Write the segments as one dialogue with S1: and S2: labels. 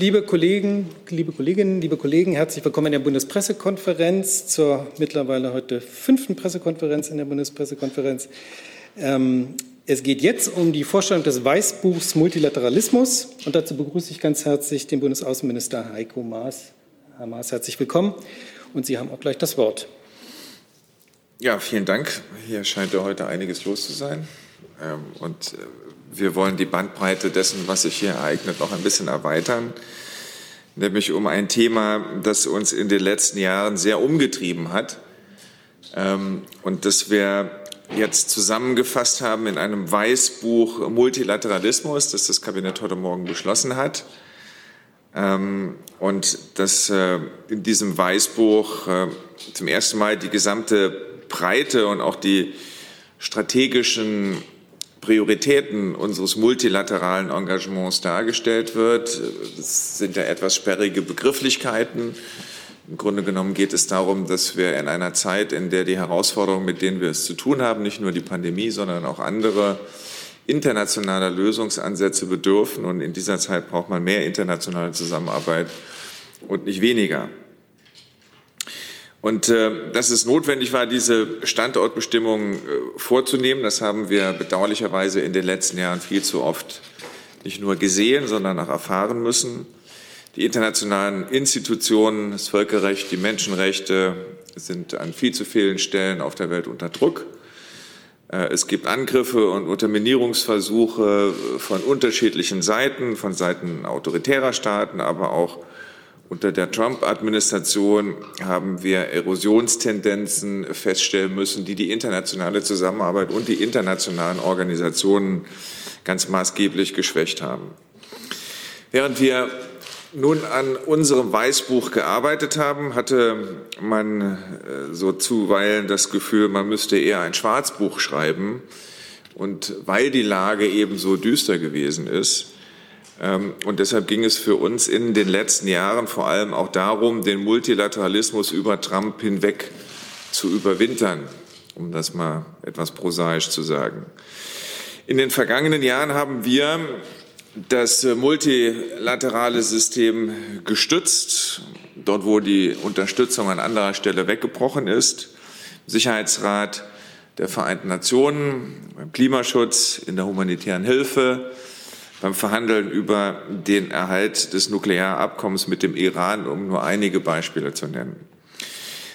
S1: Liebe Kollegen, liebe Kolleginnen, liebe Kollegen, herzlich willkommen in der Bundespressekonferenz zur mittlerweile heute fünften Pressekonferenz in der Bundespressekonferenz. Ähm, es geht jetzt um die Vorstellung des Weißbuchs Multilateralismus und dazu begrüße ich ganz herzlich den Bundesaußenminister Heiko Maas. Herr Maas, herzlich willkommen und Sie haben auch gleich das Wort.
S2: Ja, vielen Dank. Hier scheint ja heute einiges los zu sein. Ähm, und äh, wir wollen die Bandbreite dessen, was sich hier ereignet, noch ein bisschen erweitern, nämlich um ein Thema, das uns in den letzten Jahren sehr umgetrieben hat ähm, und das wir jetzt zusammengefasst haben in einem Weißbuch Multilateralismus, das das Kabinett heute Morgen beschlossen hat. Ähm, und dass äh, in diesem Weißbuch äh, zum ersten Mal die gesamte Breite und auch die strategischen Prioritäten unseres multilateralen Engagements dargestellt wird. Das sind ja etwas sperrige Begrifflichkeiten. Im Grunde genommen geht es darum, dass wir in einer Zeit, in der die Herausforderungen, mit denen wir es zu tun haben, nicht nur die Pandemie, sondern auch andere internationaler Lösungsansätze bedürfen. Und in dieser Zeit braucht man mehr internationale Zusammenarbeit und nicht weniger. Und äh, dass es notwendig war, diese Standortbestimmungen äh, vorzunehmen, das haben wir bedauerlicherweise in den letzten Jahren viel zu oft nicht nur gesehen, sondern auch erfahren müssen. Die internationalen Institutionen, das Völkerrecht, die Menschenrechte sind an viel zu vielen Stellen auf der Welt unter Druck. Äh, es gibt Angriffe und Unterminierungsversuche von unterschiedlichen Seiten, von Seiten autoritärer Staaten, aber auch unter der Trump-Administration haben wir Erosionstendenzen feststellen müssen, die die internationale Zusammenarbeit und die internationalen Organisationen ganz maßgeblich geschwächt haben. Während wir nun an unserem Weißbuch gearbeitet haben, hatte man äh, so zuweilen das Gefühl, man müsste eher ein Schwarzbuch schreiben. Und weil die Lage eben so düster gewesen ist, und deshalb ging es für uns in den letzten Jahren vor allem auch darum, den Multilateralismus über Trump hinweg zu überwintern, um das mal etwas prosaisch zu sagen. In den vergangenen Jahren haben wir das multilaterale System gestützt, dort wo die Unterstützung an anderer Stelle weggebrochen ist. Sicherheitsrat der Vereinten Nationen, beim Klimaschutz, in der humanitären Hilfe, beim Verhandeln über den Erhalt des Nuklearabkommens mit dem Iran, um nur einige Beispiele zu nennen.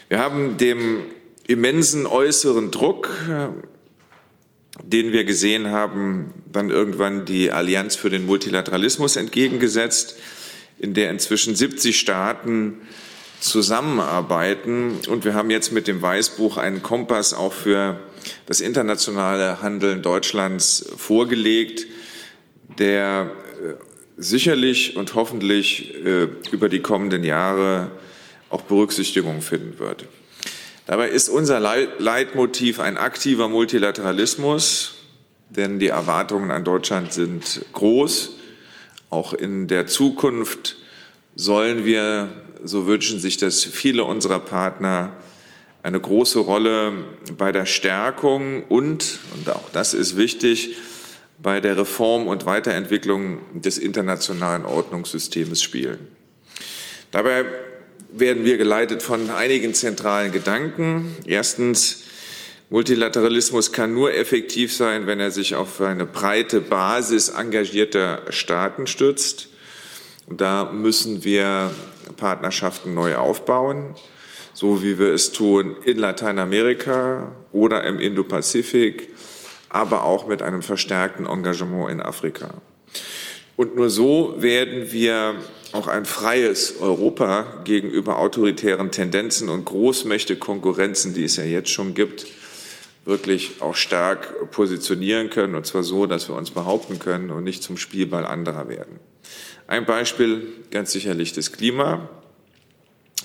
S2: Wir haben dem immensen äußeren Druck, den wir gesehen haben, dann irgendwann die Allianz für den Multilateralismus entgegengesetzt, in der inzwischen 70 Staaten zusammenarbeiten. Und wir haben jetzt mit dem Weißbuch einen Kompass auch für das internationale Handeln Deutschlands vorgelegt, der äh, sicherlich und hoffentlich äh, über die kommenden Jahre auch Berücksichtigung finden wird. Dabei ist unser Leitmotiv ein aktiver Multilateralismus, denn die Erwartungen an Deutschland sind groß. Auch in der Zukunft sollen wir, so wünschen sich das viele unserer Partner, eine große Rolle bei der Stärkung und, und auch das ist wichtig, bei der Reform und Weiterentwicklung des internationalen Ordnungssystems spielen. Dabei werden wir geleitet von einigen zentralen Gedanken. Erstens, Multilateralismus kann nur effektiv sein, wenn er sich auf eine breite Basis engagierter Staaten stützt. Und da müssen wir Partnerschaften neu aufbauen, so wie wir es tun in Lateinamerika oder im Indopazifik aber auch mit einem verstärkten Engagement in Afrika. Und nur so werden wir auch ein freies Europa gegenüber autoritären Tendenzen und Großmächte-Konkurrenzen, die es ja jetzt schon gibt, wirklich auch stark positionieren können, und zwar so, dass wir uns behaupten können und nicht zum Spielball anderer werden. Ein Beispiel ganz sicherlich das Klima.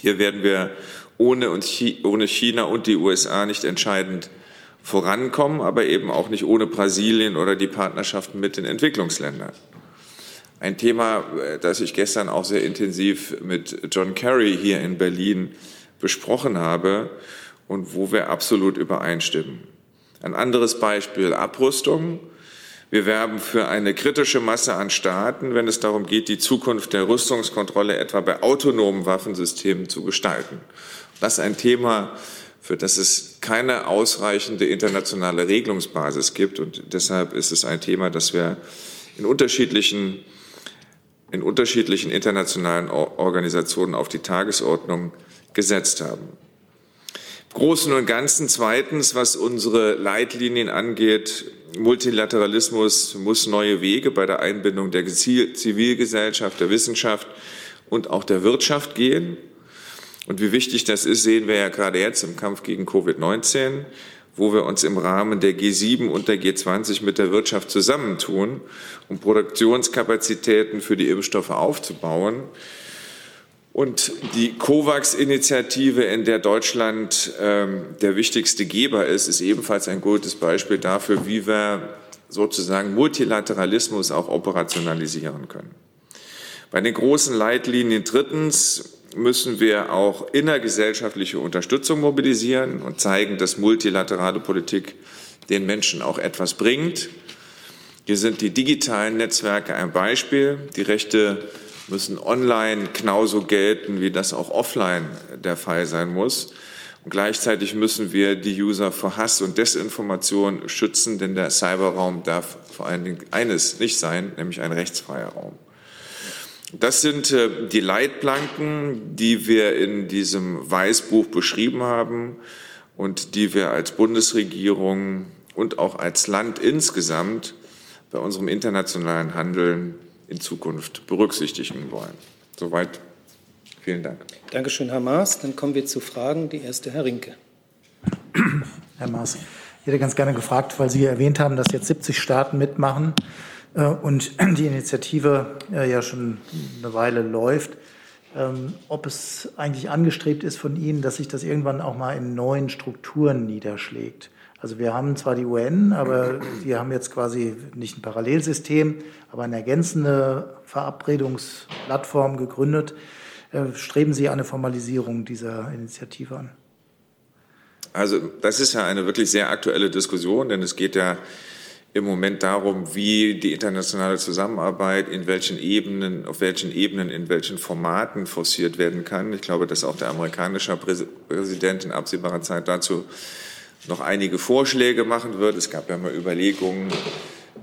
S2: Hier werden wir ohne, China und die USA nicht entscheidend vorankommen, aber eben auch nicht ohne Brasilien oder die Partnerschaften mit den Entwicklungsländern. Ein Thema, äh, das ich gestern auch sehr intensiv mit John Kerry hier in Berlin besprochen habe und wo wir absolut übereinstimmen. Ein anderes Beispiel Abrüstung. Wir werben für eine kritische Masse an Staaten, wenn es darum geht, die Zukunft der Rüstungskontrolle etwa bei autonomen Waffensystemen zu gestalten. Das ist ein Thema, für das es keine ausreichende internationale Regelungsbasis gibt. Und deshalb ist es ein Thema, das wir in unterschiedlichen, in unterschiedlichen internationalen Organisationen auf die Tagesordnung gesetzt haben. Großen und Ganzen zweitens, was unsere Leitlinien angeht, Multilateralismus muss neue Wege bei der Einbindung der Zivilgesellschaft, der Wissenschaft und auch der Wirtschaft gehen. Und wie wichtig das ist, sehen wir ja gerade jetzt im Kampf gegen Covid-19, wo wir uns im Rahmen der G7 und der G20 mit der Wirtschaft zusammentun, um Produktionskapazitäten für die Impfstoffe aufzubauen. Und die COVAX-Initiative, in der Deutschland ähm, der wichtigste Geber ist, ist ebenfalls ein gutes Beispiel dafür, wie wir sozusagen Multilateralismus auch operationalisieren können. Bei den großen Leitlinien drittens müssen wir auch innergesellschaftliche Unterstützung mobilisieren und zeigen, dass multilaterale Politik den Menschen auch etwas bringt. Hier sind die digitalen Netzwerke ein Beispiel. Die Rechte müssen online genauso gelten, wie das auch offline der Fall sein muss. Und gleichzeitig müssen wir die User vor Hass und Desinformation schützen, denn der Cyberraum darf vor allen Dingen eines nicht sein, nämlich ein rechtsfreier Raum. Das sind äh, die Leitplanken, die wir in diesem Weißbuch beschrieben haben und die wir als Bundesregierung und auch als Land insgesamt bei unserem internationalen Handeln in Zukunft berücksichtigen wollen. Soweit. Vielen Dank.
S1: Dankeschön, Herr Maas. Dann kommen wir zu Fragen. Die erste, Herr Rinke.
S3: Herr Maas, ich hätte ganz gerne gefragt, weil Sie erwähnt haben, dass jetzt 70 Staaten mitmachen und die Initiative äh, ja schon eine Weile läuft, ähm, ob es eigentlich angestrebt ist von Ihnen, dass sich das irgendwann auch mal in neuen Strukturen niederschlägt. Also wir haben zwar die UN, aber die haben jetzt quasi nicht ein Parallelsystem, aber eine ergänzende Verabredungsplattform gegründet. Äh, streben Sie eine Formalisierung dieser Initiative an?
S2: Also das ist ja eine wirklich sehr aktuelle Diskussion, denn es geht ja im Moment darum, wie die internationale Zusammenarbeit in welchen Ebenen, auf welchen Ebenen, in welchen Formaten forciert werden kann. Ich glaube, dass auch der amerikanische Präsident in absehbarer Zeit dazu noch einige Vorschläge machen wird. Es gab ja mal Überlegungen,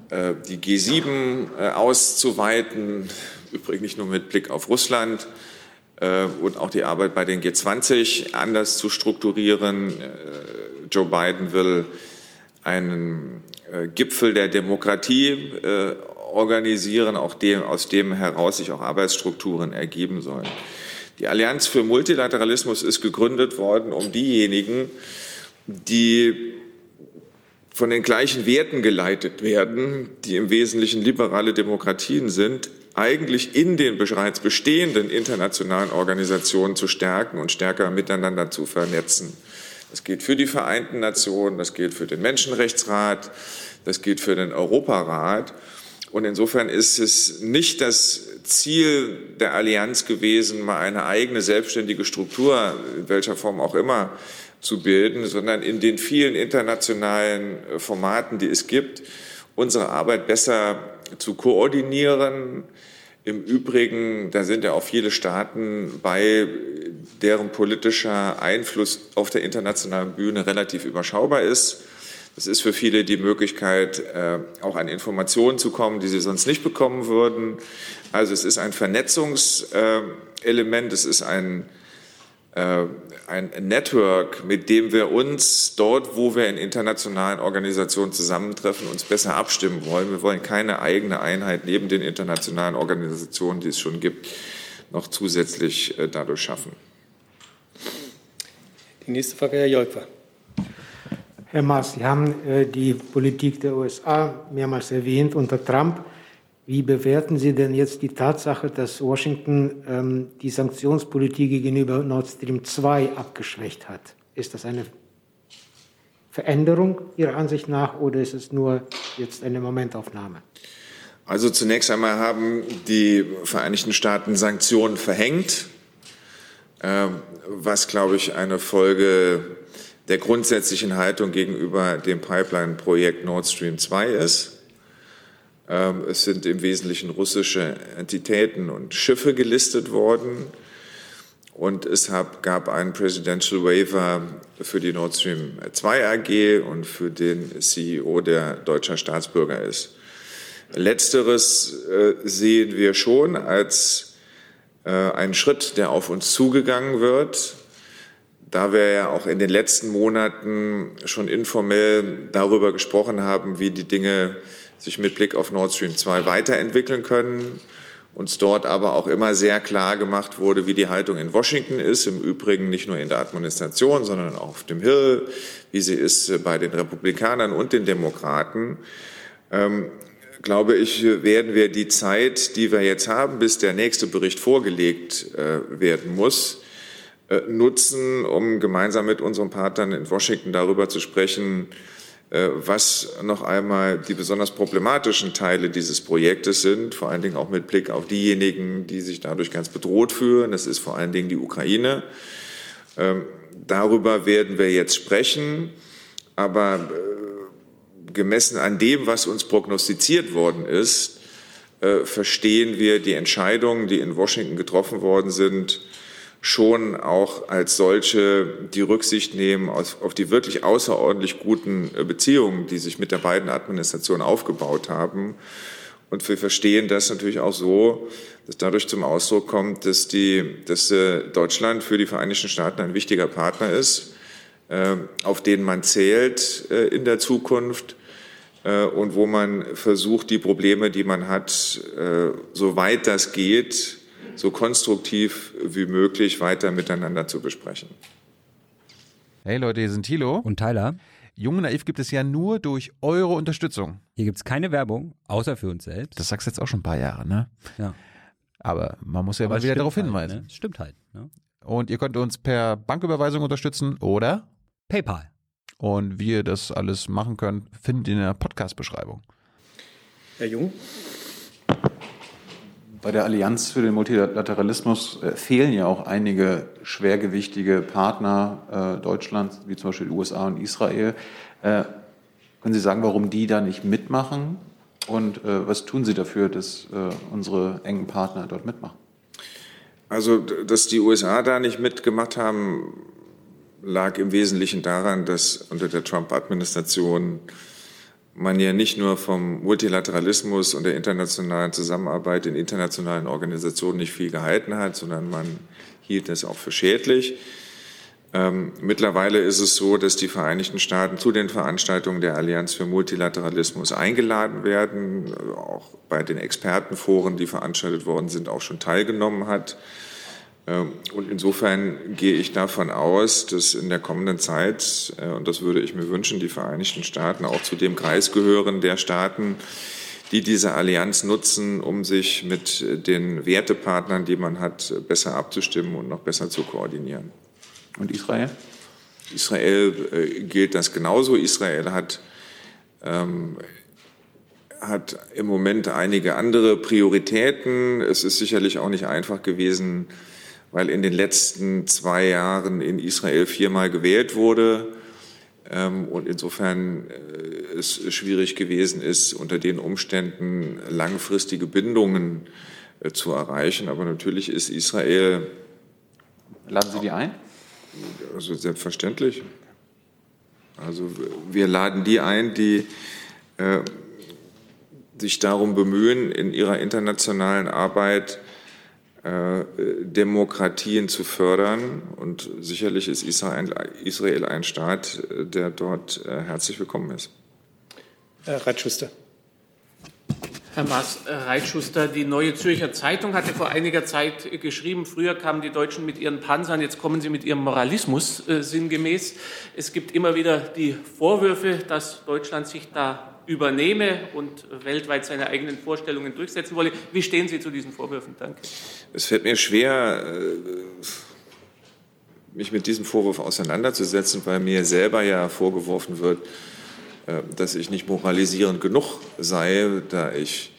S2: äh, die G7 äh, auszuweiten, übrigens nicht nur mit Blick auf Russland äh, und auch die Arbeit bei den G20 anders zu strukturieren. Joe Biden will einen Gipfel der Demokratie organisieren, auch dem, aus dem heraus sich auch Arbeitsstrukturen ergeben sollen. Die Allianz für Multilateralismus ist gegründet worden, um diejenigen, die von den gleichen Werten geleitet werden, die im Wesentlichen liberale Demokratien sind, eigentlich in den bereits bestehenden internationalen Organisationen zu stärken und stärker miteinander zu vernetzen. Das gilt für die Vereinten Nationen, das gilt für den Menschenrechtsrat, das gilt für den Europarat. Und insofern ist es nicht das Ziel der Allianz gewesen, mal eine eigene selbstständige Struktur, in welcher Form auch immer, zu bilden, sondern in den vielen internationalen äh, Formaten, die es gibt, unsere Arbeit besser zu koordinieren. Im Übrigen, da sind ja auch viele Staaten bei, deren politischer Einfluss auf der internationalen Bühne relativ überschaubar ist. Das ist für viele die Möglichkeit, äh, auch an Informationen zu kommen, die sie sonst nicht bekommen würden. Also es ist ein Vernetzungselement, es ist ein äh, ein Network, mit dem wir uns dort, wo wir in internationalen Organisationen zusammentreffen, uns besser abstimmen wollen. Wir wollen keine eigene Einheit neben den internationalen Organisationen, die es schon gibt, noch zusätzlich äh, dadurch schaffen.
S1: Die nächste Frage, Herr Jolper.
S4: Herr Maas, Sie haben äh, die Politik der USA mehrmals erwähnt unter Trump. Wie bewerten Sie denn jetzt die Tatsache, dass Washington ähm, die Sanktionspolitik gegenüber Nord Stream 2 abgeschwächt hat? Ist das eine Veränderung Ihrer Ansicht nach oder ist es nur jetzt eine Momentaufnahme?
S2: Also zunächst einmal haben die Vereinigten Staaten Sanktionen verhängt, äh, was, glaube ich, eine Folge der grundsätzlichen Haltung gegenüber dem Pipeline-Projekt Nord Stream 2 ist. Ähm, es sind im Wesentlichen russische Entitäten und Schiffe gelistet worden. Und es gab einen Presidential Waiver für die Nord Stream 2 AG und für den CEO, der deutscher Staatsbürger ist. Letzteres äh, sehen wir schon als äh, einen Schritt, der auf uns zugegangen wird. Da wir ja auch in den letzten Monaten schon informell darüber gesprochen haben, wie die Dinge sich mit Blick auf Nord Stream 2 weiterentwickeln können, uns dort aber auch immer sehr klar gemacht wurde, wie die Haltung in Washington ist, im Übrigen nicht nur in der Administration, sondern auch auf dem Hill, wie sie ist bei den Republikanern und den Demokraten. Glaube ich, werden wir die Zeit, die wir jetzt haben, bis der nächste Bericht vorgelegt äh, werden muss, äh, nutzen, um gemeinsam mit unseren Partnern in Washington darüber zu sprechen, äh, was noch einmal die besonders problematischen Teile dieses Projektes sind, vor allen Dingen auch mit Blick auf diejenigen, die sich dadurch ganz bedroht fühlen. Das ist vor allen Dingen die Ukraine. Ähm, darüber werden wir jetzt sprechen, aber gemessen an dem, was uns prognostiziert worden ist, äh, verstehen wir die Entscheidungen, die in Washington getroffen worden sind, schon auch als solche die Rücksicht nehmen auf, auf, die wirklich außerordentlich guten äh, Beziehungen, die sich mit der beiden Administrationen aufgebaut haben. Und wir verstehen das natürlich auch so, dass dadurch zum Ausdruck kommt, dass, die, dass äh, Deutschland für die Vereinigten Staaten ein wichtiger Partner ist, äh, auf den man zählt in der Zukunft und wo man versucht, die Probleme, die man hat, soweit das geht, so konstruktiv wie möglich weiter miteinander zu besprechen.
S5: Hey Leute, hier sind Thilo
S6: und Tyler.
S5: Jung und Naiv gibt es ja nur durch eure Unterstützung.
S6: Hier gibt es keine Werbung, außer für uns selbst.
S5: Das sagst du jetzt auch schon ein paar Jahre, ne?
S6: Ja.
S5: Aber man muss ja Aber mal wieder darauf
S6: halt,
S5: hinweisen.
S6: Ne? Stimmt halt. Ne?
S5: Und ihr könnt uns per Banküberweisung unterstützen oder
S6: PayPal.
S5: Und wie ihr das alles machen könnt, findet ihr in der Podcast-Beschreibung.
S1: Herr Jung?
S7: Bei der Allianz für den Multilateralismus äh, fehlen ja auch einige schwergewichtige Partner äh, Deutschlands, wie zum Beispiel die USA und Israel. Äh, können Sie sagen, warum die da nicht mitmachen? Und äh, was tun Sie dafür, dass äh, unsere engen Partner dort mitmachen?
S2: Also, dass die USA da nicht mitgemacht haben, lag im Wesentlichen daran, dass unter der Trump-Administration man ja nicht nur vom Multilateralismus und der internationalen Zusammenarbeit in internationalen Organisationen nicht viel gehalten hat, sondern man hielt es auch für schädlich. Ähm, mittlerweile ist es so, dass die Vereinigten Staaten zu den Veranstaltungen der Allianz für Multilateralismus eingeladen werden, auch bei den Expertenforen, die veranstaltet worden sind, auch schon teilgenommen hat. Ähm, und insofern gehe ich davon aus, dass in der kommenden Zeit, äh, und das würde ich mir wünschen, die Vereinigten Staaten auch zu dem Kreis gehören der Staaten, die diese Allianz nutzen, um sich mit den Wertepartnern, die man hat, besser abzustimmen und noch besser zu koordinieren.
S7: Und Israel?
S2: Israel äh, gilt das genauso. Israel hat, ähm, hat im Moment einige andere Prioritäten. Es ist sicherlich auch nicht einfach gewesen, weil in den letzten zwei Jahren in Israel viermal gewählt wurde ähm, und insofern äh, es schwierig gewesen ist, unter den Umständen langfristige Bindungen äh, zu erreichen. Aber natürlich ist Israel.
S7: Laden Sie die ein?
S2: Also selbstverständlich. Also wir laden die ein, die äh, sich darum bemühen, in ihrer internationalen Arbeit Demokratien zu fördern. Und sicherlich ist Israel ein Staat, äh, der dort äh, herzlich willkommen ist.
S1: Herr Reitschuster.
S8: Herr Maas, Reitschuster, die Neue Zürcher Zeitung hatte vor einiger Zeit geschrieben, früher kamen die Deutschen mit ihren Panzern, jetzt kommen sie mit ihrem Moralismus äh, sinngemäß. Es gibt immer wieder die Vorwürfe, dass Deutschland sich da übernehme und weltweit seine eigenen Vorstellungen durchsetzen wolle. Wie stehen Sie zu diesen Vorwürfen? Danke.
S2: Es fällt mir schwer, äh, mich mit diesem Vorwurf auseinanderzusetzen, weil mir selber ja vorgeworfen wird, äh, dass ich nicht moralisierend genug sei, da ich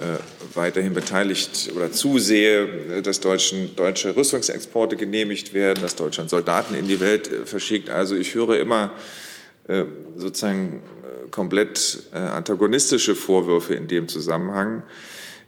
S2: äh, weiterhin beteiligt oder zusehe, dass Deutschen, deutsche Rüstungsexporte genehmigt werden, dass Deutschland Soldaten in die Welt verschickt. Also ich höre immer sozusagen komplett äh, antagonistische Vorwürfe in dem Zusammenhang.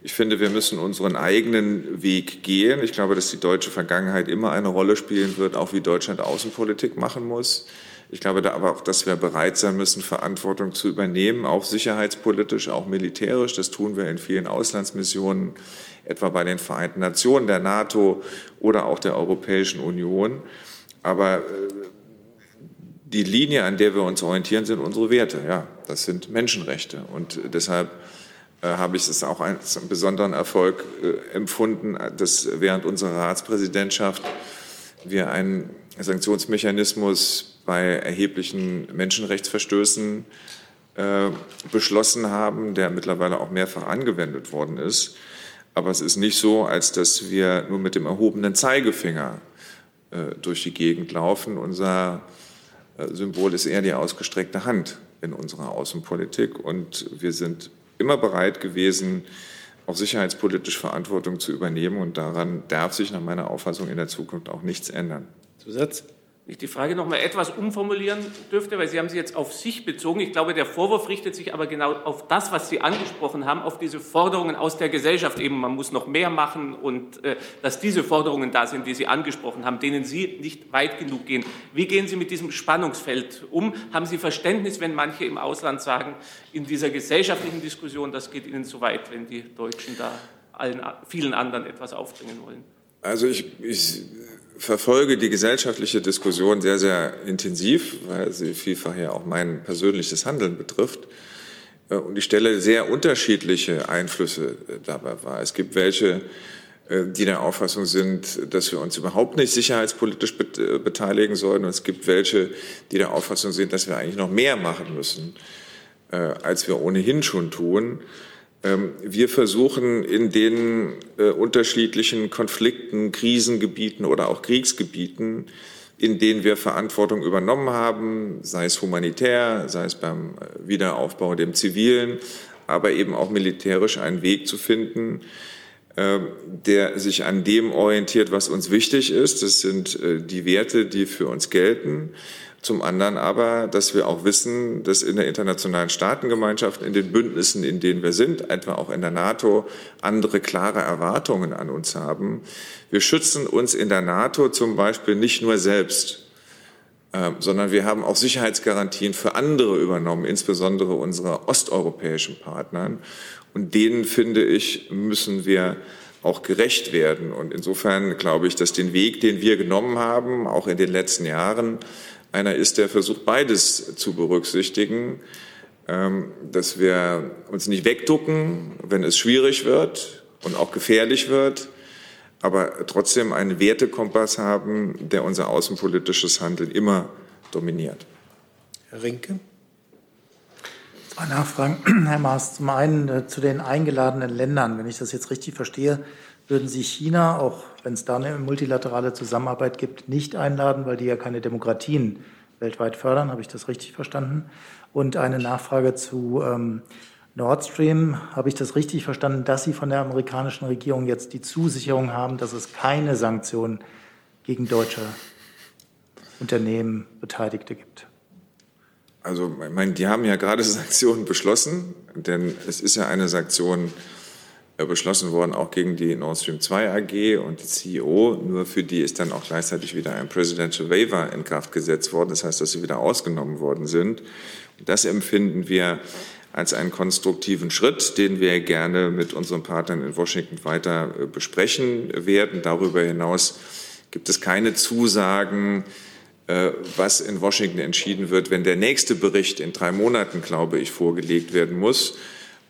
S2: Ich finde, wir müssen unseren eigenen Weg gehen. Ich glaube, dass die deutsche Vergangenheit immer eine Rolle spielen wird, auch wie Deutschland Außenpolitik machen muss. Ich glaube da aber auch, dass wir bereit sein müssen, Verantwortung zu übernehmen, auch sicherheitspolitisch, auch militärisch. Das tun wir in vielen Auslandsmissionen, etwa bei den Vereinten Nationen, der NATO oder auch der Europäischen Union. Aber äh, die Linie, an der wir uns orientieren, sind unsere Werte. Ja, das sind Menschenrechte. Und deshalb äh, habe ich es auch als besonderen Erfolg äh, empfunden, dass während unserer Ratspräsidentschaft wir einen Sanktionsmechanismus bei erheblichen Menschenrechtsverstößen äh, beschlossen haben, der mittlerweile auch mehrfach angewendet worden ist. Aber es ist nicht so, als dass wir nur mit dem erhobenen Zeigefinger äh, durch die Gegend laufen. Unser äh, Symbol ist eher die ausgestreckte Hand in unserer Außenpolitik. Und wir sind immer bereit gewesen, auch sicherheitspolitisch Verantwortung zu übernehmen. Und daran darf sich nach meiner Auffassung in der Zukunft auch nichts ändern.
S1: Zusatz?
S8: Ich die Frage noch mal etwas umformulieren dürfte, weil Sie haben sie jetzt auf sich bezogen. Ich glaube, der Vorwurf richtet sich aber genau auf das, was Sie angesprochen haben, auf diese Forderungen aus der Gesellschaft. Eben, man muss noch mehr machen und äh, dass diese Forderungen da sind, die Sie angesprochen haben, denen Sie nicht weit genug gehen. Wie gehen Sie mit diesem Spannungsfeld um? Haben Sie Verständnis, wenn manche im Ausland sagen, in dieser gesellschaftlichen Diskussion, das geht Ihnen zu weit, wenn die Deutschen da allen, vielen anderen etwas aufdringen wollen?
S2: Also ich, ich verfolge die gesellschaftliche Diskussion sehr, sehr intensiv, weil sie vielfach ja auch mein persönliches Handeln betrifft. Äh, und ich stelle sehr unterschiedliche Einflüsse äh, dabei wahr. Es gibt welche, äh, die der Auffassung sind, dass wir uns überhaupt nicht sicherheitspolitisch beteiligen sollen. Und es gibt welche, die der Auffassung sind, dass wir eigentlich noch mehr machen müssen, als wir ohnehin schon tun. Ähm, wir versuchen in den äh, unterschiedlichen Konflikten, Krisengebieten oder auch Kriegsgebieten, in denen wir Verantwortung übernommen haben, sei es humanitär, sei es beim äh, Wiederaufbau dem zivilen, aber eben auch militärisch einen Weg zu finden, ähm, der sich an dem orientiert, was uns wichtig ist. Das sind äh, die Werte, die für uns gelten. Zum anderen aber, dass wir auch wissen, dass in der internationalen Staatengemeinschaft, in den Bündnissen, in denen wir sind, etwa auch in der NATO, andere klare Erwartungen an uns haben. Wir schützen uns in der NATO zum Beispiel nicht nur selbst, äh, sondern wir haben auch Sicherheitsgarantien für andere übernommen, insbesondere unsere osteuropäischen Partnern. Und denen, finde ich, müssen wir auch gerecht werden. Und insofern glaube ich, dass den Weg, den wir genommen haben, auch in den letzten Jahren, einer ist, der versucht, beides zu berücksichtigen, ähm, dass wir uns nicht wegducken, wenn es schwierig wird und auch gefährlich wird, aber trotzdem einen Wertekompass haben, der unser außenpolitisches Handeln immer dominiert.
S1: Herr Rinke.
S3: Zwei Nachfragen, Herr Maas. Zum einen äh, zu den eingeladenen Ländern. Wenn ich das jetzt richtig verstehe, würden Sie China, auch wenn es da eine multilaterale Zusammenarbeit gibt, nicht einladen, weil die ja keine Demokratien weltweit fördern. Habe ich das richtig verstanden? Und eine Nachfrage zu ähm, Nord Stream. Habe ich das richtig verstanden, dass Sie von der amerikanischen Regierung jetzt die Zusicherung haben, dass es keine Sanktionen gegen deutsche Unternehmen, Beteiligte gibt?
S2: Also, ich meine, die haben ja gerade Sanktionen beschlossen, denn es ist ja eine Sanktion beschlossen worden, auch gegen die Nord Stream 2 AG und die CEO. Nur für die ist dann auch gleichzeitig wieder ein Presidential Waiver in Kraft gesetzt worden. Das heißt, dass sie wieder ausgenommen worden sind. Das empfinden wir als einen konstruktiven Schritt, den wir gerne mit unseren Partnern in Washington weiter äh, besprechen werden. Darüber hinaus gibt es keine Zusagen, äh, was in Washington entschieden wird, wenn der nächste Bericht in drei Monaten, glaube ich, vorgelegt werden muss.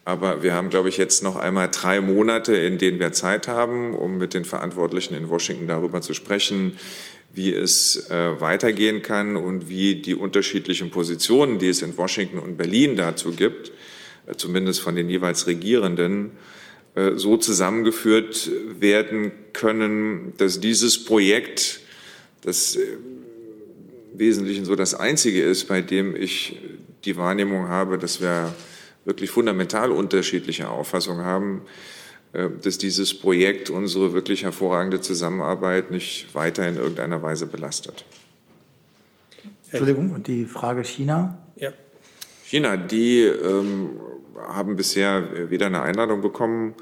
S2: Aber wir haben, glaube ich, jetzt noch einmal drei Monate, in denen wir Zeit haben, um mit den Verantwortlichen in Washington darüber zu sprechen, wie es äh, weitergehen kann und wie die unterschiedlichen Positionen, die es in Washington und Berlin dazu gibt, äh, zumindest von den jeweils Regierenden, äh, so zusammengeführt werden können, dass dieses Projekt, das äh, im Wesentlichen so das einzige ist, bei dem ich die Wahrnehmung habe, dass wir wirklich fundamental unterschiedliche Auffassungen haben, äh, dass dieses Projekt unsere wirklich hervorragende Zusammenarbeit nicht weiter in irgendeiner Weise belastet.
S3: Entschuldigung, und die Frage China?
S1: Ja.
S2: China, die ähm, haben bisher weder eine Einladung bekommen.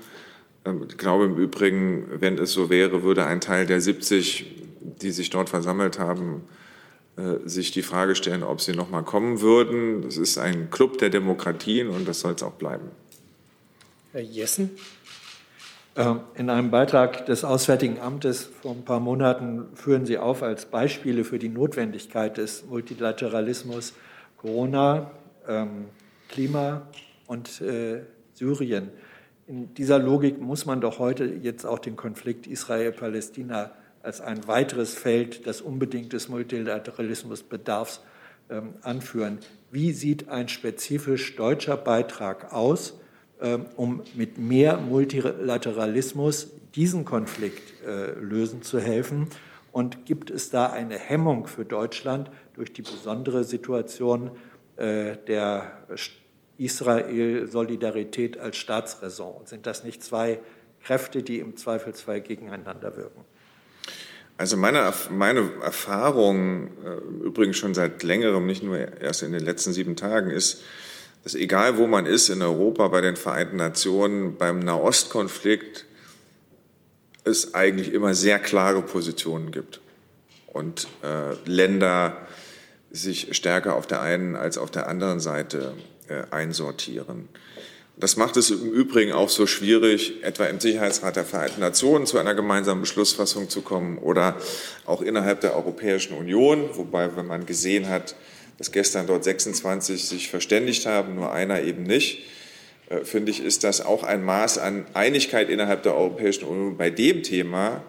S2: Ähm, ich glaube im Übrigen, wenn es so wäre, würde ein Teil der 70, die sich dort versammelt haben, äh, sich die Frage stellen, ob sie noch mal kommen würden. Das ist ein Club der Demokratien und das soll es auch bleiben.
S1: Herr Jessen?
S9: Ähm, in einem Beitrag des Auswärtigen Amtes vor ein paar Monaten führen Sie auf als Beispiele für die Notwendigkeit des Multilateralismus Corona, ähm, Klima und äh, Syrien. In dieser Logik muss man doch heute jetzt auch den Konflikt Israel-Palästina als ein weiteres Feld des unbedingt des Multilateralismus bedarfs ähm, anführen. Wie sieht ein spezifisch deutscher Beitrag aus, ähm, um mit mehr Multilateralismus diesen Konflikt äh, lösen zu helfen? Und gibt es da eine Hemmung für Deutschland durch die besondere Situation äh, der Israel-Solidarität als Staatsräson? Sind das nicht zwei Kräfte, die im Zweifelsfall gegeneinander wirken?
S2: Also meine, meine Erfahrung, äh, übrigens schon seit längerem, nicht nur erst in den letzten sieben Tagen, ist, dass egal wo man ist in Europa, bei den Vereinten Nationen, beim Nahostkonflikt, es eigentlich immer sehr klare Positionen gibt und äh, Länder sich stärker auf der einen als auf der anderen Seite äh, einsortieren. Das macht es im Übrigen auch so schwierig, etwa im Sicherheitsrat der Vereinten Nationen zu einer gemeinsamen Beschlussfassung zu kommen oder auch innerhalb der Europäischen Union, wobei, wenn man gesehen hat, dass gestern dort 26 sich verständigt haben, nur einer eben nicht, äh, finde ich, ist das auch ein Maß an Einigkeit innerhalb der Europäischen Union bei dem Thema,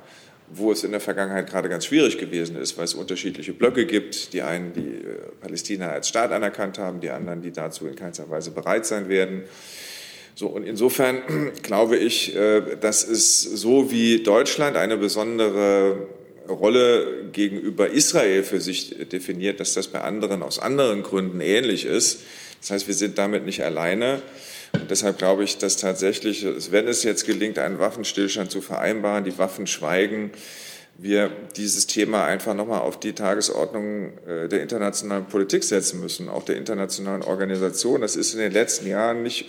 S2: wo es in der Vergangenheit gerade ganz schwierig gewesen ist, weil es unterschiedliche Blöcke gibt. Die einen, die äh, Palästina als Staat anerkannt haben, die anderen, die dazu in keinster Weise bereit sein werden. So, und insofern glaube ich, äh, dass es so wie Deutschland eine besondere Rolle gegenüber Israel für sich definiert, dass das bei anderen aus anderen Gründen ähnlich ist. Das heißt, wir sind damit nicht alleine. Und deshalb glaube ich, dass tatsächlich, wenn es jetzt gelingt, einen Waffenstillstand zu vereinbaren, die Waffen schweigen, wir dieses Thema einfach nochmal auf die Tagesordnung äh, der internationalen Politik setzen müssen, auch der internationalen Organisation. Das ist in den letzten Jahren nicht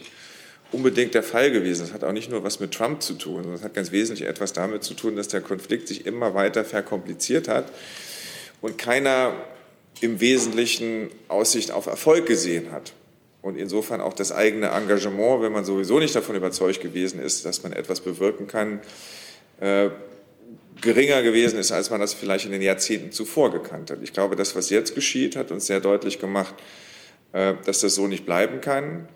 S2: unbedingt der Fall gewesen. Das hat auch nicht nur was mit Trump zu tun, sondern es hat ganz wesentlich etwas damit zu tun, dass der Konflikt sich immer weiter verkompliziert hat und keiner im Wesentlichen Aussicht auf Erfolg gesehen hat. Und insofern auch das eigene Engagement, wenn man sowieso nicht davon überzeugt gewesen ist, dass man etwas bewirken kann, äh, geringer gewesen ist, als man das vielleicht in den Jahrzehnten zuvor gekannt hat. Ich glaube, das, was jetzt geschieht, hat uns sehr deutlich gemacht, äh, dass das so nicht bleiben kann.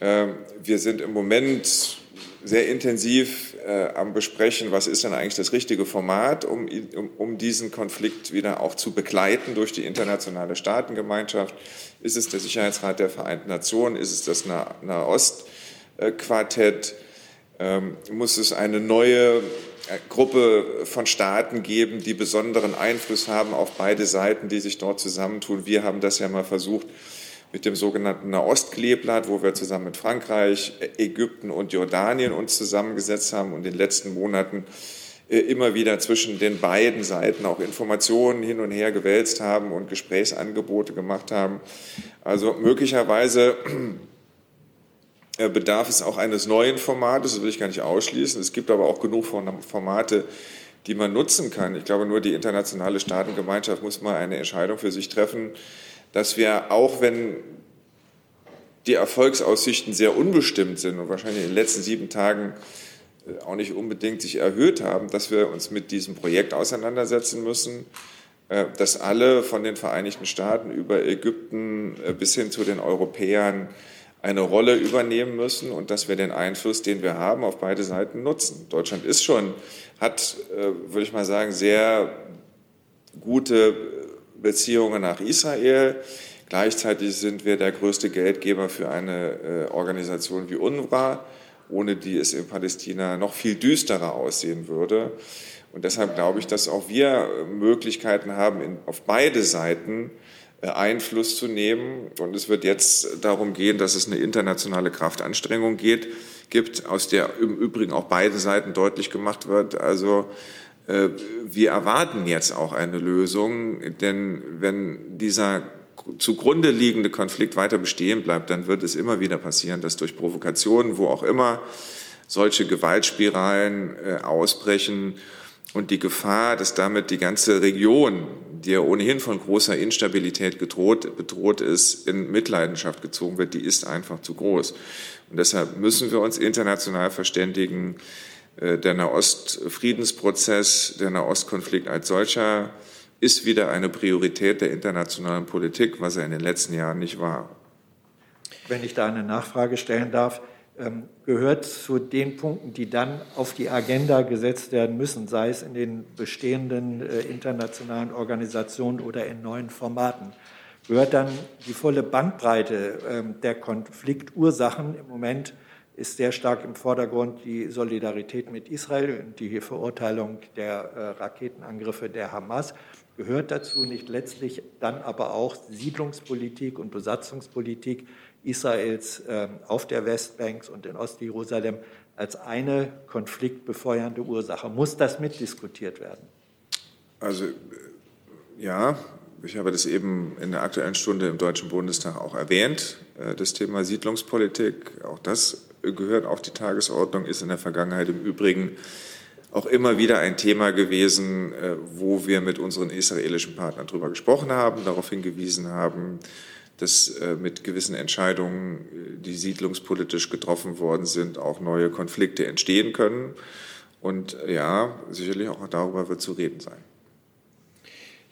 S2: Ähm, wir sind im Moment sehr intensiv äh, am Besprechen, was ist denn eigentlich das richtige Format, um, um, um, diesen Konflikt wieder auch zu begleiten durch die internationale Staatengemeinschaft. Ist es der Sicherheitsrat der Vereinten Nationen? Ist es das Nahostquartett? Ähm, muss es eine neue äh, Gruppe von Staaten geben, die besonderen Einfluss haben auf beide Seiten, die sich dort zusammentun? Wir haben das ja mal versucht mit dem sogenannten Nahostkleeblatt, wo wir zusammen mit Frankreich, Ägypten und Jordanien uns zusammengesetzt haben und in den letzten Monaten äh, immer wieder zwischen den beiden Seiten auch Informationen hin und her gewälzt haben und Gesprächsangebote gemacht haben. Also möglicherweise äh, bedarf es auch eines neuen Formates, das will ich gar nicht ausschließen. Es gibt aber auch genug Formate, die man nutzen kann. Ich glaube, nur die internationale Staatengemeinschaft muss mal eine Entscheidung für sich treffen, dass wir, auch wenn die Erfolgsaussichten sehr unbestimmt sind und wahrscheinlich in den letzten sieben Tagen äh, auch nicht unbedingt sich erhöht haben, dass wir uns mit diesem Projekt auseinandersetzen müssen, äh, dass alle von den Vereinigten Staaten über Ägypten äh, bis hin zu den Europäern eine Rolle übernehmen müssen und dass wir den Einfluss, den wir haben, auf beide Seiten nutzen. Deutschland ist schon, hat, würde ich mal sagen, sehr gute Beziehungen nach Israel. Gleichzeitig sind wir der größte Geldgeber für eine äh, Organisation wie UNRWA, ohne die es in Palästina noch viel düsterer aussehen würde. Und deshalb glaube ich, dass auch wir Möglichkeiten haben, auf beide Seiten äh, Einfluss zu nehmen. Und es wird jetzt darum gehen, dass es eine internationale Kraftanstrengung geht, gibt, aus der im Übrigen auch beide Seiten deutlich gemacht wird. Also äh, wir erwarten jetzt auch eine Lösung, denn wenn dieser zugrunde liegende Konflikt weiter bestehen bleibt, dann wird es immer wieder passieren, dass durch Provokationen, wo auch immer, solche Gewaltspiralen äh, ausbrechen und die Gefahr, dass damit die ganze Region, die ja ohnehin von großer Instabilität gedroht, bedroht ist, in Mitleidenschaft gezogen wird, die ist einfach zu groß. Und deshalb müssen wir uns international verständigen, äh, der Nahost-Friedensprozess, der Nahostkonflikt als solcher ist wieder eine Priorität der internationalen Politik, was er in den letzten Jahren nicht war.
S9: Wenn ich da eine Nachfrage stellen darf, ähm, gehört zu den Punkten, die dann auf die Agenda gesetzt werden müssen, sei es in den bestehenden äh, internationalen Organisationen oder in neuen Formaten, gehört dann die volle Bandbreite ähm, der Konfliktursachen. Im Moment ist sehr stark im Vordergrund die Solidarität mit Israel und die Verurteilung der äh, Raketenangriffe der Hamas gehört dazu nicht letztlich dann aber auch Siedlungspolitik und Besatzungspolitik Israels ähm, auf der Westbank und in Ostjerusalem als eine konfliktbefeuernde Ursache. Muss das mitdiskutiert werden?
S2: Also äh, ja, ich habe das eben in der Aktuellen Stunde im Deutschen Bundestag auch erwähnt, äh, das Thema Siedlungspolitik. Auch das gehört auf die Tagesordnung, ist in der Vergangenheit im Übrigen auch immer wieder ein Thema gewesen, äh, wo wir mit unseren israelischen Partnern darüber gesprochen haben, darauf hingewiesen haben, dass äh, mit gewissen Entscheidungen, äh, die siedlungspolitisch getroffen worden sind, auch neue Konflikte entstehen können. Und ja, sicherlich auch darüber wird zu reden sein.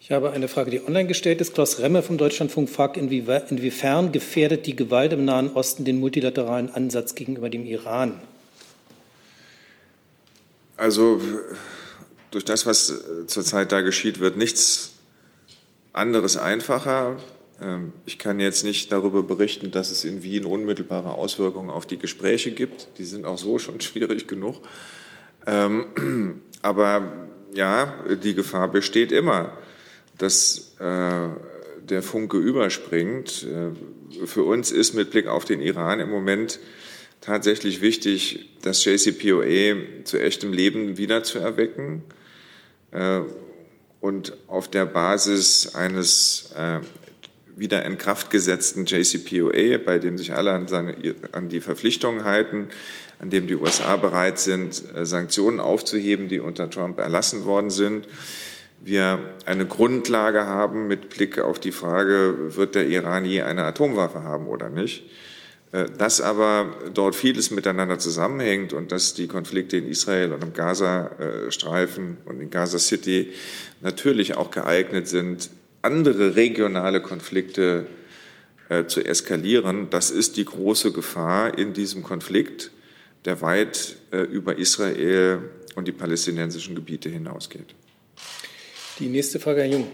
S1: Ich habe eine Frage, die online gestellt ist. Klaus Remme vom Deutschlandfunk fragt, inwiefern gefährdet die Gewalt im Nahen Osten den multilateralen Ansatz gegenüber dem Iran?
S2: Also durch das, was äh, zurzeit da geschieht, wird nichts anderes einfacher. Ähm, ich kann jetzt nicht darüber berichten, dass es in Wien unmittelbare Auswirkungen auf die Gespräche gibt. Die sind auch so schon schwierig genug. Ähm, aber ja, die Gefahr besteht immer, dass äh, der Funke überspringt. Äh, für uns ist mit Blick auf den Iran im Moment tatsächlich wichtig, das JCPOA zu echtem Leben wiederzuerwecken äh, und auf der Basis eines äh, wieder in Kraft gesetzten JCPOA, bei dem sich alle an, an die Verpflichtungen halten, an dem die USA bereit sind, äh, Sanktionen aufzuheben, die unter Trump erlassen worden sind. Wir eine Grundlage haben mit Blick auf die Frage, wird der Iran je eine Atomwaffe haben oder nicht. Äh, dass aber dort vieles miteinander zusammenhängt und dass die Konflikte in Israel und im Gazastreifen und in Gaza City natürlich auch geeignet sind, andere regionale Konflikte äh, zu eskalieren, das ist die große Gefahr in diesem Konflikt, der weit äh, über Israel und die palästinensischen Gebiete hinausgeht.
S1: Die nächste Frage, Herr Jung.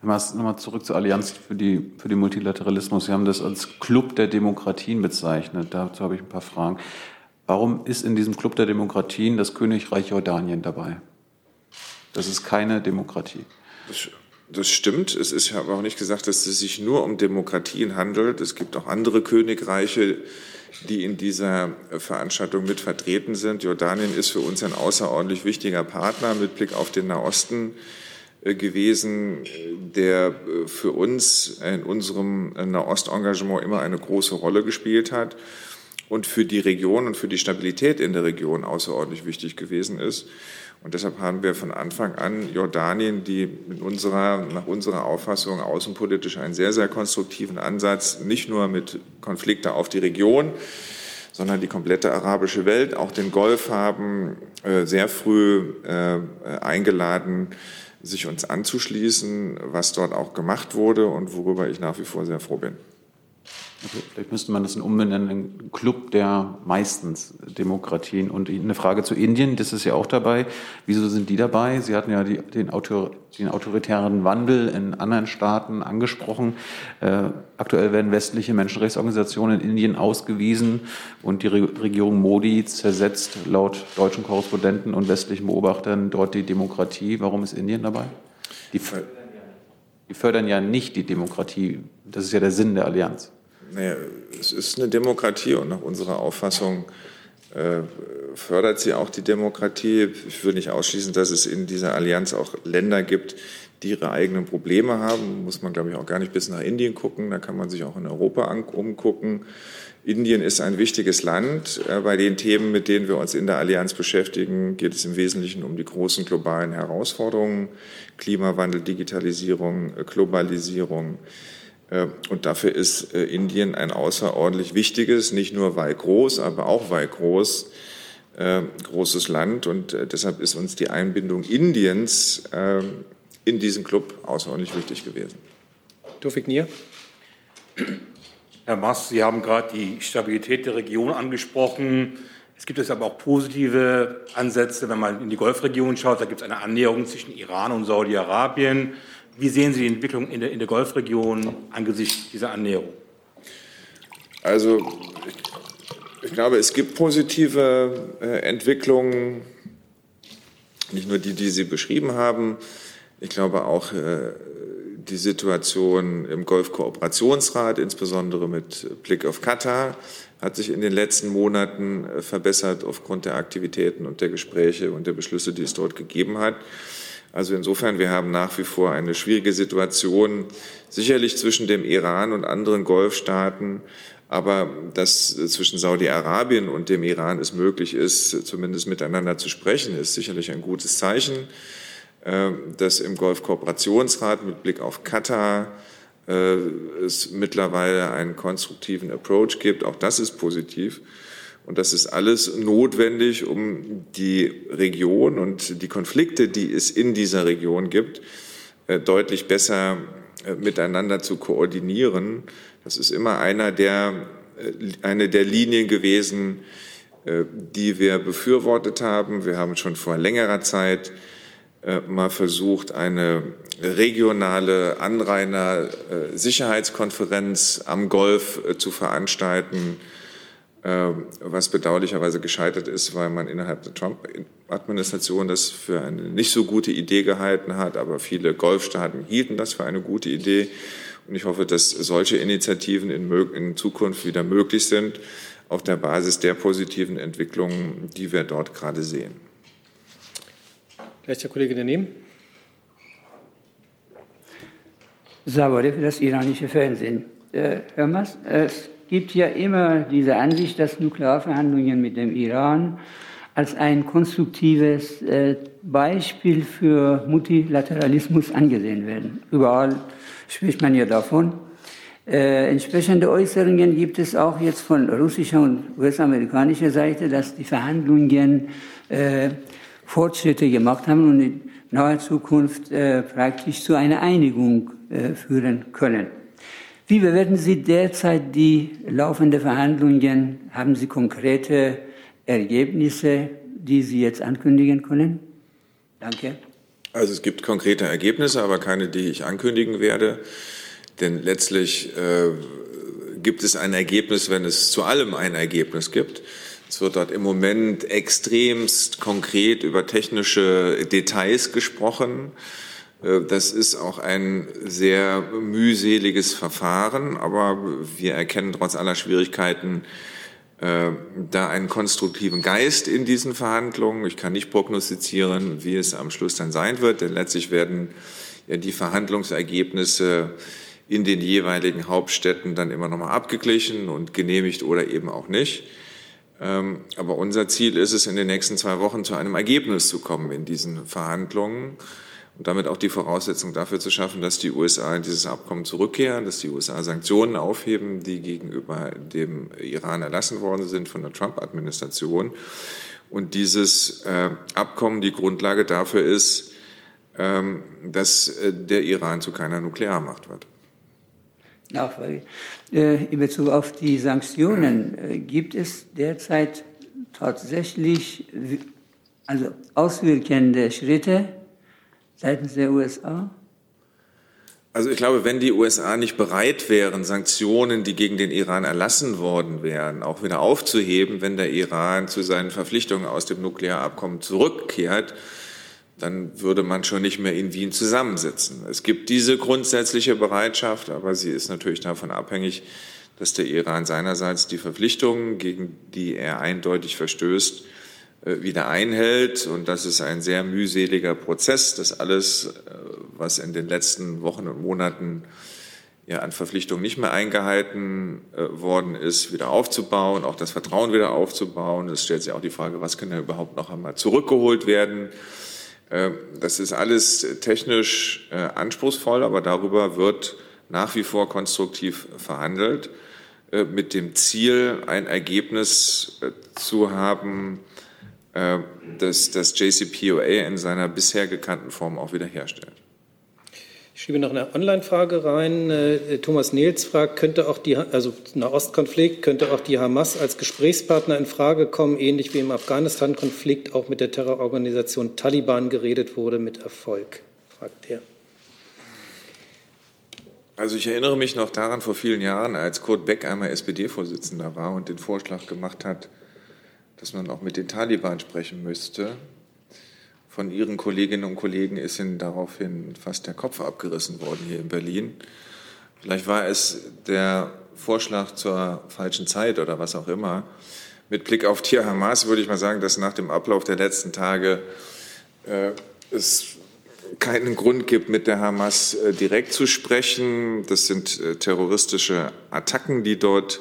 S7: Nochmal zurück zur Allianz für, die, für den Multilateralismus. Sie haben das als Club der Demokratien bezeichnet. Dazu habe ich ein paar Fragen. Warum ist in diesem Club der Demokratien das Königreich Jordanien dabei? Das ist keine Demokratie.
S2: Das, das stimmt. Es ist ja auch nicht gesagt, dass es sich nur um Demokratien handelt. Es gibt auch andere Königreiche, die in dieser Veranstaltung mit vertreten sind. Jordanien ist für uns ein außerordentlich wichtiger Partner mit Blick auf den Nahosten. Äh, gewesen, der äh, für uns in unserem Nahostengagement immer eine große Rolle gespielt hat und für die Region und für die Stabilität in der Region außerordentlich wichtig gewesen ist. Und deshalb haben wir von Anfang an Jordanien, die in unserer, nach unserer Auffassung außenpolitisch einen sehr, sehr konstruktiven Ansatz, nicht nur mit Konflikte auf die Region, sondern die komplette arabische Welt, auch den Golf haben, äh, sehr früh eingeladen, sich uns anzuschließen, was dort auch gemacht wurde und worüber ich nach wie vor sehr froh bin.
S7: Okay, vielleicht müsste man das umbenennen, ein Club der meistens Demokratien. Und eine Frage zu Indien, das ist ja auch dabei. Wieso sind die dabei? Sie hatten ja die, den, Autor, den, autoritären Wandel in anderen Staaten angesprochen. Äh, aktuell werden westliche Menschenrechtsorganisationen in Indien ausgewiesen und die Re Regierung Modi zersetzt laut deutschen Korrespondenten und westlichen Beobachtern dort die Demokratie. Warum ist Indien dabei? Die, die fördern ja nicht die Demokratie. Das ist ja der Sinn der Allianz.
S2: Naja, es ist eine Demokratie und nach unserer Auffassung äh, fördert sie auch die Demokratie. Ich würde nicht ausschließen, dass es in dieser Allianz auch Länder gibt, die ihre eigenen Probleme haben. Muss man, glaube ich, auch gar nicht bis nach Indien gucken. Da kann man sich auch in Europa umgucken. Indien ist ein wichtiges Land. Äh, bei den Themen, mit denen wir uns in der Allianz beschäftigen, geht es im Wesentlichen um die großen globalen Herausforderungen. Klimawandel, Digitalisierung, äh, Globalisierung. Äh, und dafür ist Indien ein außerordentlich wichtiges, nicht nur weil groß, aber auch weil groß, großes Land. Und deshalb ist uns die Einbindung Indiens in diesen Club außerordentlich wichtig gewesen.
S1: Tufik Nier.
S10: Herr Maas, Sie haben gerade die Stabilität der Region angesprochen. Es gibt jetzt aber auch positive Ansätze, wenn man in die Golfregion schaut. Da gibt es eine Annäherung zwischen Iran und Saudi-Arabien. Wie sehen Sie die Entwicklung in der, in der Golfregion angesichts dieser Annäherung?
S2: Also ich, ich glaube, es gibt positive äh, Entwicklungen, nicht nur die, die Sie beschrieben haben. Ich glaube auch äh, die Situation im Golfkooperationsrat, insbesondere mit Blick auf Katar, hat sich in den letzten Monaten äh, verbessert aufgrund der Aktivitäten und der Gespräche und der Beschlüsse, die es dort gegeben hat. Also insofern, wir haben nach wie vor eine schwierige Situation, sicherlich zwischen dem Iran und anderen Golfstaaten, aber dass zwischen Saudi-Arabien und dem Iran es möglich ist, zumindest miteinander zu sprechen, ist sicherlich ein gutes Zeichen. Äh, dass im Golfkooperationsrat mit Blick auf Katar äh, es mittlerweile einen konstruktiven Approach gibt. Auch das ist positiv. Und das ist alles notwendig, um die Region und die Konflikte, die es in dieser Region gibt, äh, deutlich besser miteinander zu koordinieren. Das ist immer einer der, eine der Linien gewesen, die wir befürwortet haben. Wir haben schon vor längerer Zeit äh, mal versucht, eine regionale Anrainer-Sicherheitskonferenz am Golf äh, zu veranstalten, äh, was bedauerlicherweise gescheitert ist, weil man innerhalb der Trump-Administration das für eine nicht so gute Idee gehalten hat. Aber viele Golfstaaten hielten das für eine gute Idee. Und ich hoffe, dass solche Initiativen in, in Zukunft wieder möglich sind, auf der Basis der positiven Entwicklungen, die wir dort gerade sehen.
S1: Vielleicht der Kollege daneben.
S11: Sabore für das iranische Fernsehen. Äh, Herr Mas, es gibt ja immer diese Ansicht, dass Nuklearverhandlungen mit dem Iran als ein konstruktives äh, Beispiel für Multilateralismus angesehen werden. Überall spricht man ja davon. Äh, entsprechende Äußerungen gibt es auch jetzt von russischer und US-amerikanischer Seite, dass die Verhandlungen äh, Fortschritte gemacht haben und in naher Zukunft äh, praktisch zu einer Einigung äh, führen können. Wie bewerten Sie derzeit die laufenden Verhandlungen? Haben Sie konkrete Ergebnisse, die Sie jetzt ankündigen können? Danke.
S2: Also es gibt konkrete Ergebnisse, aber keine, die ich ankündigen werde. Denn letztlich äh, gibt es ein Ergebnis, wenn es zu allem ein Ergebnis gibt. Es wird dort im Moment extremst konkret über technische Details gesprochen. Äh, das ist auch ein sehr mühseliges Verfahren, aber wir erkennen trotz aller Schwierigkeiten äh, da einen konstruktiven Geist in diesen Verhandlungen. Ich kann nicht prognostizieren, wie es am Schluss dann sein wird, denn letztlich werden ja die Verhandlungsergebnisse in den jeweiligen Hauptstädten dann immer noch mal abgeglichen und genehmigt oder eben auch nicht. Ähm, aber unser Ziel ist es, in den nächsten zwei Wochen zu einem Ergebnis zu kommen in diesen Verhandlungen und damit auch die Voraussetzung dafür zu schaffen, dass die USA in dieses Abkommen zurückkehren, dass die USA Sanktionen aufheben, die gegenüber dem Iran erlassen worden sind von der Trump-Administration. Und dieses äh, Abkommen die Grundlage dafür ist, ähm, dass äh, der Iran zu keiner Nuklearmacht wird.
S11: Nachfrage. Äh, in Bezug auf die Sanktionen, äh, gibt es derzeit tatsächlich also auswirkende Schritte seitens der USA?
S2: Also ich glaube, wenn die USA nicht bereit wären, Sanktionen, die gegen den Iran erlassen worden wären, auch wieder aufzuheben, wenn der Iran zu seinen Verpflichtungen aus dem Nuklearabkommen zurückkehrt, dann würde man schon nicht mehr in Wien zusammensitzen. Es gibt diese grundsätzliche Bereitschaft, aber sie ist natürlich davon abhängig, dass der Iran seinerseits die Verpflichtungen, gegen die er eindeutig verstößt, wieder einhält. Und das ist ein sehr mühseliger Prozess. Das alles, äh, was in den letzten Wochen und Monaten ja an Verpflichtungen nicht mehr eingehalten äh, worden ist, wieder aufzubauen, auch das Vertrauen wieder aufzubauen. Es stellt sich auch die Frage, was kann da überhaupt noch einmal zurückgeholt werden. Äh, das ist alles technisch äh, anspruchsvoll, aber darüber wird nach wie vor konstruktiv verhandelt, äh, mit dem Ziel, ein Ergebnis äh, zu haben, äh, das das JCPOA in seiner bisher gekannten Form auch wiederherstellt.
S1: Ich schiebe noch eine Online-Frage rein. Äh, Thomas Nils fragt, könnte auch die, also Nahostkonflikt, könnte auch die Hamas als Gesprächspartner in Frage kommen, ähnlich wie im Afghanistan-Konflikt auch mit der Terrororganisation Taliban geredet wurde, mit Erfolg, fragt er.
S2: Also ich erinnere mich noch daran vor vielen Jahren, als Kurt Beck einmal SPD-Vorsitzender war und den Vorschlag gemacht hat, dass man auch mit den Taliban sprechen müsste von Ihren Kolleginnen und Kollegen ist Ihnen daraufhin fast der Kopf abgerissen worden hier in Berlin. Vielleicht war es der Vorschlag zur falschen Zeit oder was auch immer. Mit Blick auf Tier Hamas würde ich mal sagen, dass nach dem Ablauf der letzten Tage äh, es keinen Grund gibt, mit der Hamas äh, direkt zu sprechen. Das sind äh, terroristische Attacken, die dort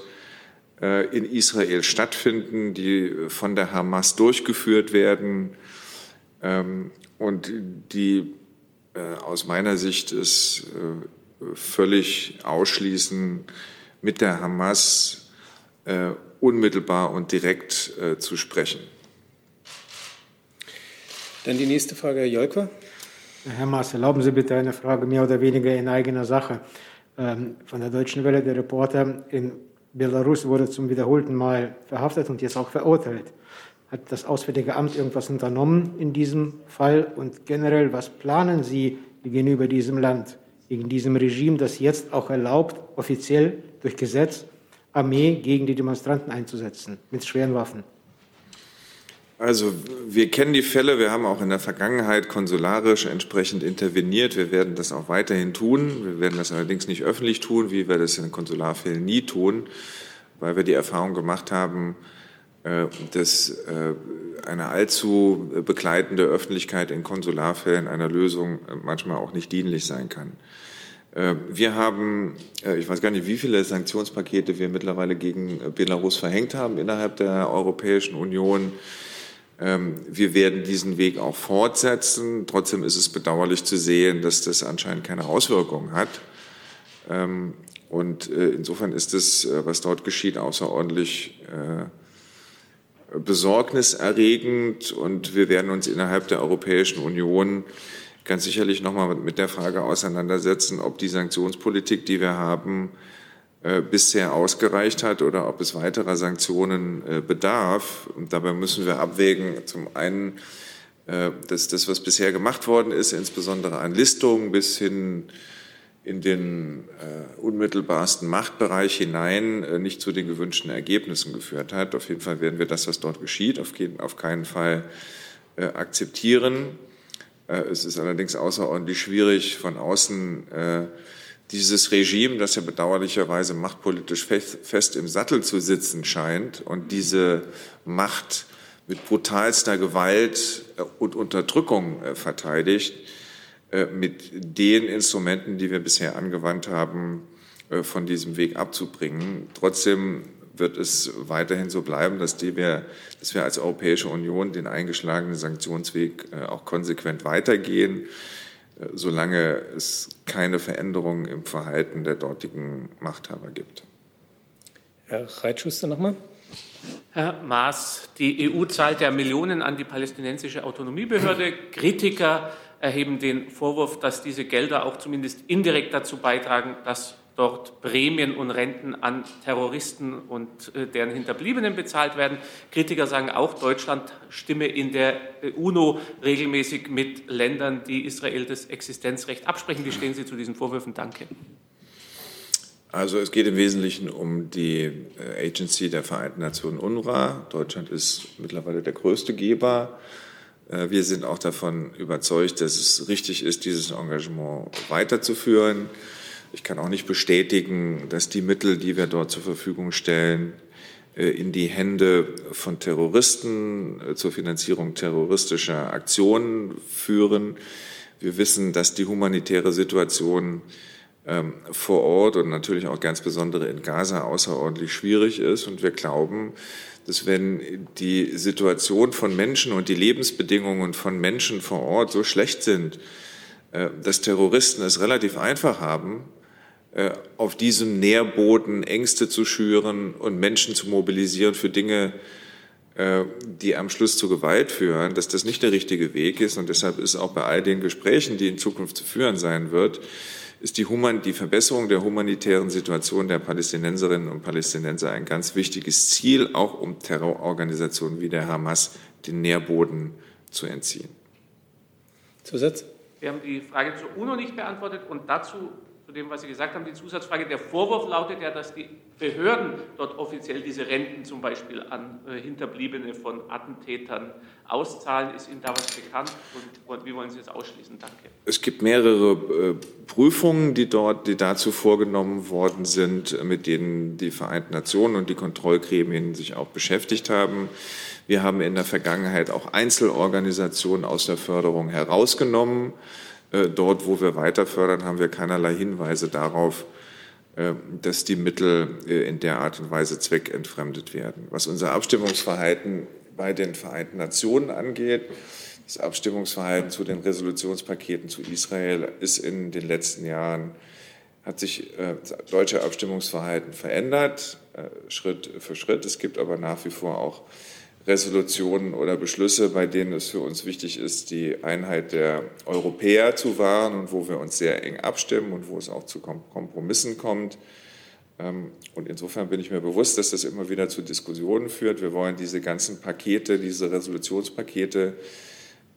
S2: in Israel stattfinden, die von der Hamas durchgeführt werden. Ähm, und die äh, aus meiner Sicht es äh, völlig ausschließen, mit der Hamas äh, unmittelbar und direkt zu sprechen.
S1: Dann die nächste Frage, Herr Jolkwa.
S4: Herr Maas, erlauben Sie bitte eine Frage mehr oder weniger in eigener Sache. Ähm, von der Deutschen Welle, der Reporter in Belarus wurde zum wiederholten Mal verhaftet und jetzt auch verurteilt. Hat das Auswärtige Amt irgendwas unternommen in diesem Fall? Und generell, was planen Sie gegenüber diesem Land, gegen diesem Regime, das jetzt auch erlaubt, offiziell durch Gesetz Armee gegen die Demonstranten einzusetzen mit schweren Waffen?
S2: Also wir kennen die Fälle, wir haben auch in der Vergangenheit konsularisch entsprechend interveniert. Wir werden das auch weiterhin tun. Wir werden das allerdings nicht öffentlich tun, wie wir das in Konsularfällen nie tun, weil wir die Erfahrung gemacht haben, äh, dass äh, eine allzu begleitende Öffentlichkeit in Konsularfällen einer Lösung äh, manchmal auch nicht dienlich sein kann. Wir haben, ich weiß gar nicht, wie viele Sanktionspakete wir mittlerweile gegen Belarus verhängt haben innerhalb der Europäischen Union. Ähm, wir werden diesen Weg auch fortsetzen. Trotzdem ist es bedauerlich zu sehen, dass das anscheinend keine Auswirkungen hat. Ähm, und insofern ist es, was dort geschieht, außerordentlich besorgniserregend und wir werden uns innerhalb der Europäischen Union ganz sicherlich nochmal mit der Frage auseinandersetzen, ob die Sanktionspolitik, die wir haben, äh, bisher ausgereicht hat oder ob es weiterer Sanktionen äh, bedarf. Und dabei müssen wir abwägen, zum einen, äh, dass das, was bisher gemacht worden ist, insbesondere an Listungen bis hin in den äh, unmittelbarsten Machtbereich hinein äh, nicht zu den gewünschten Ergebnissen geführt hat. Auf jeden Fall werden wir das, was dort geschieht, auf, keinen Fall äh, akzeptieren. Äh, es ist allerdings außerordentlich schwierig, von außen äh, dieses Regime, das ja bedauerlicherweise machtpolitisch fest, im Sattel zu sitzen scheint und diese Macht mit brutalster Gewalt äh, und Unterdrückung verteidigt, äh, mit den Instrumenten, die wir bisher angewandt haben, äh, von diesem Weg abzubringen. Trotzdem wird es weiterhin so bleiben, dass, wir, dass wir als Europäische Union den eingeschlagenen Sanktionsweg äh, auch konsequent weitergehen, solange es keine Veränderungen im Verhalten der dortigen Machthaber gibt.
S1: Herr Reitschuster nochmal.
S8: Herr Maas, die EU zahlt ja Millionen an die palästinensische Autonomiebehörde. Kritiker erheben den Vorwurf, dass diese Gelder auch zumindest indirekt dazu beitragen, dass dort Prämien und Renten an Terroristen und äh, deren Hinterbliebenen bezahlt werden. Kritiker sagen auch, Deutschland stimme in der UNO regelmäßig mit Ländern, die Israel das Existenzrecht absprechen. Wie stehen Sie zu diesen Vorwürfen? Danke.
S2: Also es geht im Wesentlichen um die äh, Agency der Vereinten Nationen UNRWA. Deutschland ist mittlerweile der größte Geber äh, wir sind auch davon überzeugt, dass es richtig ist, dieses Engagement weiterzuführen. Ich kann auch nicht bestätigen, dass die Mittel, die wir dort zur Verfügung stellen, äh, in die Hände von Terroristen äh, zur Finanzierung terroristischer Aktionen führen. Wir wissen, dass die humanitäre Situation ähm, vor Ort und natürlich auch ganz besondere in Gaza außerordentlich schwierig ist. Und wir glauben, dass wenn die Situation von Menschen und die Lebensbedingungen von Menschen vor Ort so schlecht sind, äh, dass Terroristen es relativ einfach haben, auf diesem Nährboden Ängste zu schüren und Menschen zu mobilisieren für Dinge, äh, die am Schluss zu Gewalt führen, dass das nicht der richtige Weg ist. Und deshalb ist auch bei all den Gesprächen, die in Zukunft zu führen sein wird, ist die, Human die Verbesserung der humanitären Situation der Palästinenserinnen und Palästinenser ein ganz wichtiges Ziel, auch um Terrororganisationen wie der Hamas den Nährboden zu entziehen.
S1: Zusatz?
S8: Wir haben die Frage zur UNO nicht beantwortet und dazu zu dem, was Sie gesagt haben, die Zusatzfrage. Der Vorwurf lautet ja, dass die Behörden dort offiziell diese Renten zum Beispiel an äh, Hinterbliebene von Attentätern auszahlen. Ist Ihnen da was bekannt und wie wollen Sie das ausschließen? Danke.
S2: Es gibt mehrere äh, Prüfungen, die dort, die dazu vorgenommen worden sind, mit denen die Vereinten Nationen und die Kontrollgremien sich auch beschäftigt haben. Wir haben in der Vergangenheit auch Einzelorganisationen aus der Förderung herausgenommen. Äh, dort, wo wir weiter fördern, haben wir keinerlei Hinweise darauf, äh, dass die Mittel äh, in der Art und Weise zweckentfremdet werden. Was unser Abstimmungsverhalten bei den Vereinten Nationen angeht, das Abstimmungsverhalten zu den Resolutionspaketen zu Israel ist in den letzten Jahren, hat sich das deutsche Abstimmungsverhalten verändert, Schritt für Schritt. Es gibt aber nach wie vor auch Resolutionen oder Beschlüsse, bei denen es für uns wichtig ist, die Einheit der Europäer zu wahren und wo wir uns sehr eng abstimmen und wo es auch zu Kompromissen kommt. Ähm, und insofern bin ich mir bewusst, dass das immer wieder zu Diskussionen führt. Wir wollen diese ganzen Pakete, diese Resolutionspakete,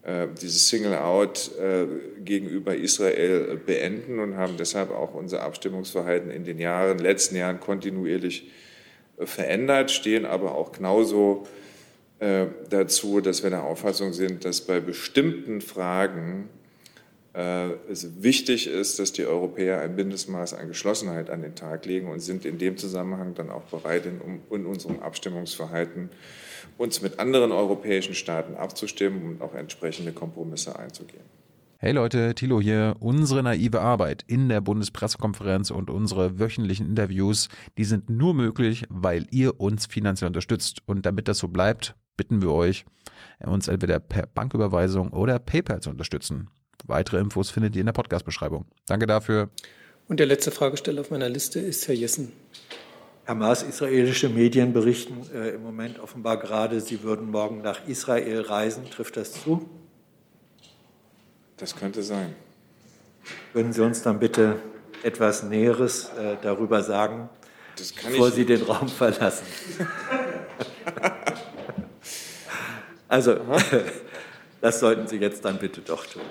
S2: äh, dieses Single-out äh, gegenüber Israel beenden und haben deshalb auch unser Abstimmungsverhalten in den Jahren, letzten Jahren kontinuierlich verändert, stehen aber auch genauso äh, dazu, dass wir der Auffassung sind, dass bei bestimmten Fragen äh, es wichtig ist, dass die Europäer ein Mindestmaß an Geschlossenheit an den Tag legen und sind in dem Zusammenhang dann auch bereit, in, in unserem Abstimmungsverhalten uns mit anderen europäischen Staaten abzustimmen und auch entsprechende Kompromisse einzugehen.
S5: Hey Leute, Thilo hier. Unsere naive Arbeit in der Bundespressekonferenz und unsere wöchentlichen Interviews, die sind nur möglich, weil ihr uns finanziell unterstützt. Und damit das so bleibt, bitten wir euch, uns entweder per Banküberweisung oder PayPal zu unterstützen. Weitere Infos findet ihr in der Podcast-Beschreibung. Danke dafür.
S1: Und der letzte Fragesteller auf meiner Liste ist Herr Jessen.
S9: Herr Maas, israelische Medien berichten äh, im Moment offenbar gerade, Sie würden morgen nach Israel reisen. Trifft das zu?
S2: Das könnte sein.
S9: Würden Sie uns dann bitte etwas Näheres äh, darüber sagen, bevor Sie den Raum verlassen? Also, das sollten Sie jetzt dann bitte doch tun.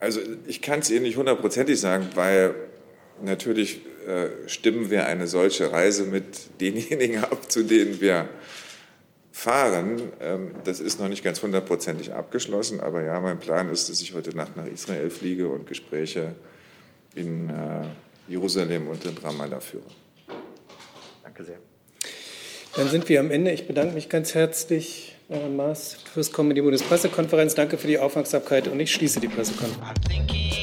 S2: Also, ich kann es Ihnen nicht hundertprozentig sagen, weil natürlich äh, stimmen wir eine solche Reise mit denjenigen ab, zu denen wir fahren. Ähm, das ist noch nicht ganz hundertprozentig abgeschlossen, aber ja, mein Plan ist, dass ich heute Nacht nach Israel fliege und Gespräche in äh, Jerusalem und in Ramallah führe.
S9: Danke sehr.
S1: Dann sind wir am Ende. Ich bedanke mich ganz herzlich Herr Maas, fürs Kommen in die Bundespressekonferenz. Danke für die Aufmerksamkeit und ich schließe die Pressekonferenz.